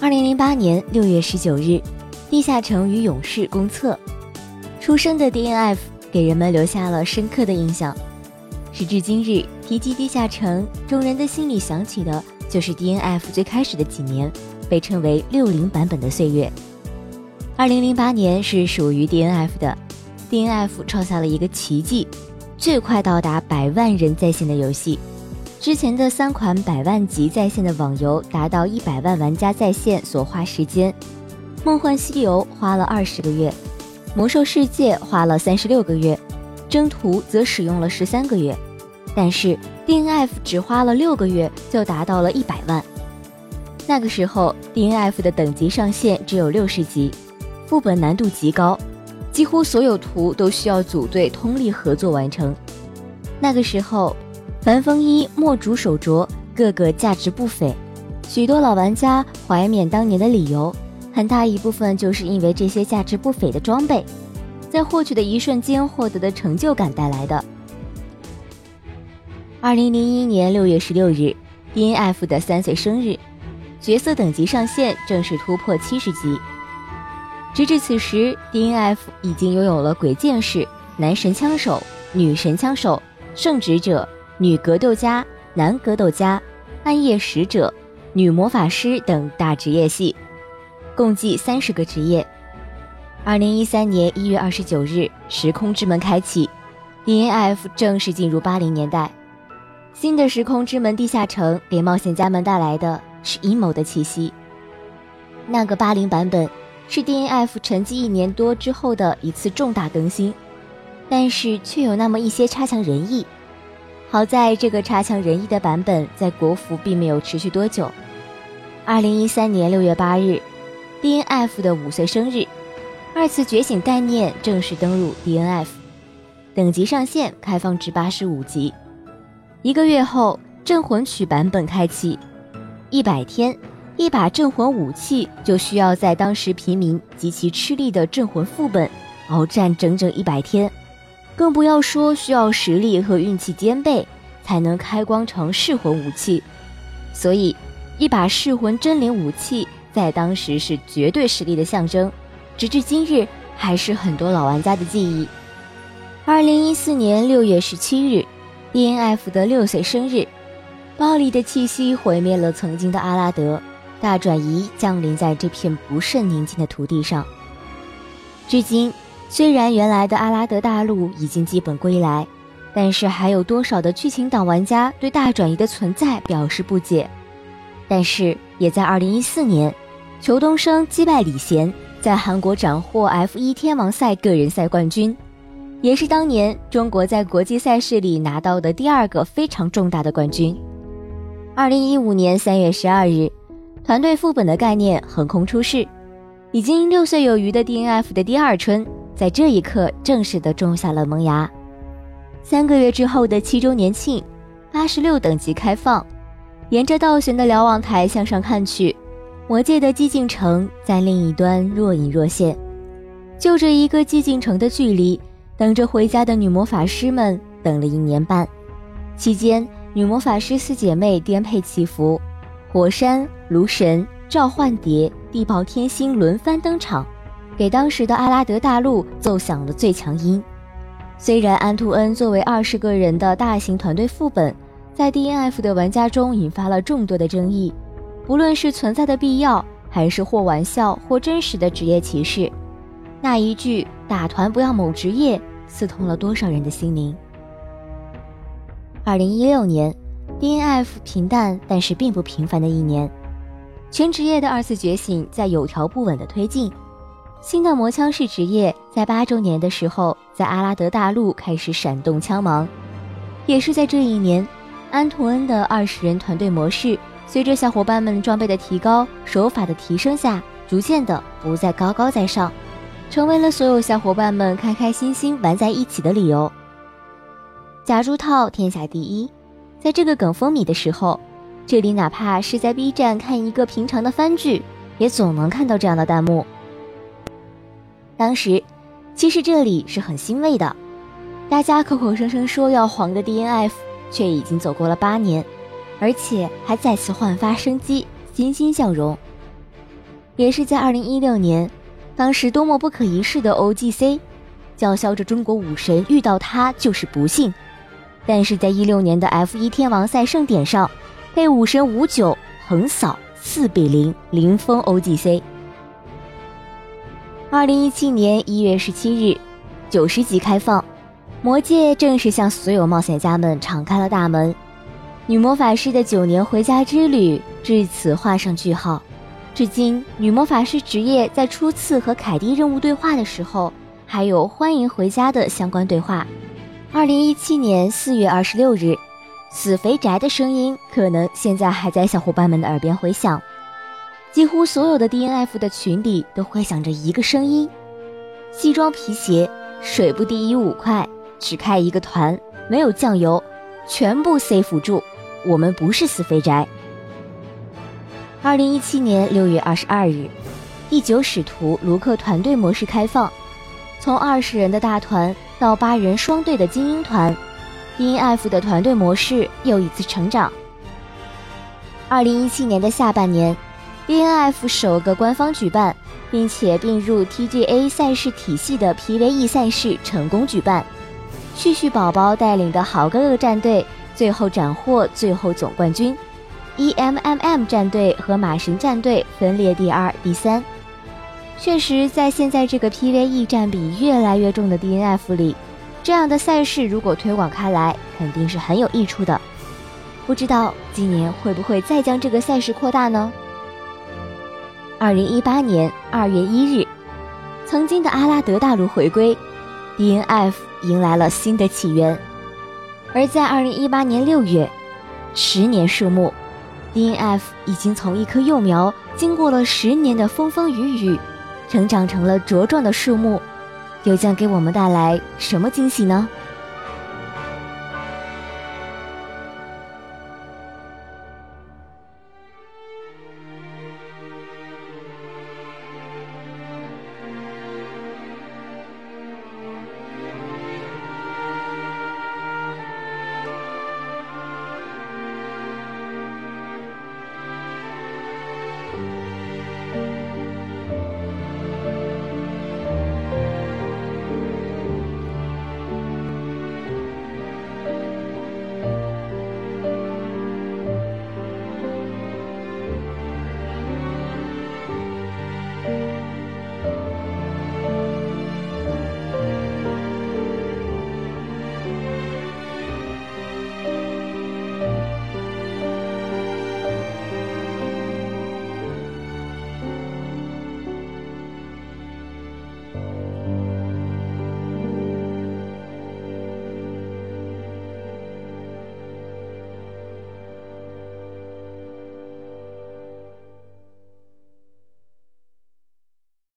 二零零八年六月十九日，地下城与勇士公测，出生的 DNF 给人们留下了深刻的印象。时至今日，提及地下城，众人的心里想起的就是 DNF 最开始的几年，被称为“六零版本”的岁月。二零零八年是属于 DNF 的，DNF 创下了一个奇迹，最快到达百万人在线的游戏。之前的三款百万级在线的网游达到一百万玩家在线所花时间，《梦幻西游》花了二十个月，《魔兽世界》花了三十六个月，《征途》则使用了十三个月。但是 DNF 只花了六个月就达到了一百万。那个时候 DNF 的等级上限只有六十级，副本难度极高，几乎所有图都需要组队通力合作完成。那个时候，凡风衣、墨竹手镯个个价值不菲，许多老玩家怀缅当年的理由，很大一部分就是因为这些价值不菲的装备，在获取的一瞬间获得的成就感带来的。二零零一年六月十六日，DNF 的三岁生日，角色等级上限正式突破七十级。直至此时，DNF 已经拥有了鬼剑士、男神枪手、女神枪手、圣职者、女格斗家、男格斗家、暗夜使者、女魔法师等大职业系，共计三十个职业。二零一三年一月二十九日，时空之门开启，DNF 正式进入八零年代。新的时空之门地下城给冒险家们带来的是阴谋的气息。那个八零版本是 DNF 沉寂一年多之后的一次重大更新，但是却有那么一些差强人意。好在这个差强人意的版本在国服并没有持续多久。二零一三年六月八日，DNF 的五岁生日，二次觉醒概念正式登陆 DNF，等级上限开放至八十五级。一个月后，镇魂曲版本开启，一百天，一把镇魂武器就需要在当时平民极其吃力的镇魂副本鏖战整整一百天，更不要说需要实力和运气兼备才能开光成噬魂武器。所以，一把噬魂真灵武器在当时是绝对实力的象征，直至今日还是很多老玩家的记忆。二零一四年六月十七日。DNF 的六岁生日，暴力的气息毁灭了曾经的阿拉德，大转移降临在这片不甚宁静的土地上。至今，虽然原来的阿拉德大陆已经基本归来，但是还有多少的剧情党玩家对大转移的存在表示不解。但是，也在2014年，裘东升击败李贤，在韩国斩获 F1 天王赛个人赛冠军。也是当年中国在国际赛事里拿到的第二个非常重大的冠军。二零一五年三月十二日，团队副本的概念横空出世，已经六岁有余的 DNF 的第二春，在这一刻正式的种下了萌芽。三个月之后的七周年庆，八十六等级开放，沿着倒悬的瞭望台向上看去，魔界的寂静城在另一端若隐若现。就这一个寂静城的距离。等着回家的女魔法师们等了一年半，期间女魔法师四姐妹颠沛起伏，火山、炉神、召唤蝶、地爆天星轮番登场，给当时的阿拉德大陆奏响了最强音。虽然安图恩作为二十个人的大型团队副本，在 DNF 的玩家中引发了众多的争议，不论是存在的必要，还是或玩笑或真实的职业歧视。那一句“打团不要某职业”刺痛了多少人的心灵。二零一六年，DNF 平淡但是并不平凡的一年，全职业的二次觉醒在有条不紊的推进，新的魔枪士职业在八周年的时候，在阿拉德大陆开始闪动枪芒，也是在这一年，安图恩的二十人团队模式，随着小伙伴们装备的提高、手法的提升下，逐渐的不再高高在上。成为了所有小伙伴们开开心心玩在一起的理由。假珠套天下第一，在这个梗风靡的时候，这里哪怕是在 B 站看一个平常的番剧，也总能看到这样的弹幕。当时，其实这里是很欣慰的，大家口口声声说要黄的 DNF，却已经走过了八年，而且还再次焕发生机，欣欣向荣。也是在二零一六年，当时多么不可一世的 OGC，叫嚣着中国武神遇到他就是不幸，但是在一六年的 F 一天王赛盛典上，被武神五九横扫四比零零封 OGC。二零一七年一月十七日，九十级开放，魔界正式向所有冒险家们敞开了大门，女魔法师的九年回家之旅至此画上句号。至今，女魔法师职业在初次和凯蒂任务对话的时候，还有欢迎回家的相关对话。二零一七年四月二十六日，死肥宅的声音可能现在还在小伙伴们的耳边回响。几乎所有的 DNF 的群里都回响着一个声音：西装皮鞋，水不低于五块，只开一个团，没有酱油，全部 C 辅助，我们不是死肥宅。二零一七年六月二十二日，第九使徒卢克团队模式开放，从二十人的大团到八人双队的精英团，DNF 的团队模式又一次成长。二零一七年的下半年，DNF 首个官方举办并且并入 TGA 赛事体系的 PVE 赛事成功举办，旭旭宝宝带领的好哥哥战队最后斩获最后总冠军。EMMM 战队和马神战队分列第二、第三。确实，在现在这个 PVE 占比越来越重的 DNF 里，这样的赛事如果推广开来，肯定是很有益处的。不知道今年会不会再将这个赛事扩大呢？二零一八年二月一日，曾经的阿拉德大陆回归，DNF 迎来了新的起源。而在二零一八年六月，十年树木。DNF 已经从一棵幼苗，经过了十年的风风雨雨，成长成了茁壮的树木，又将给我们带来什么惊喜呢？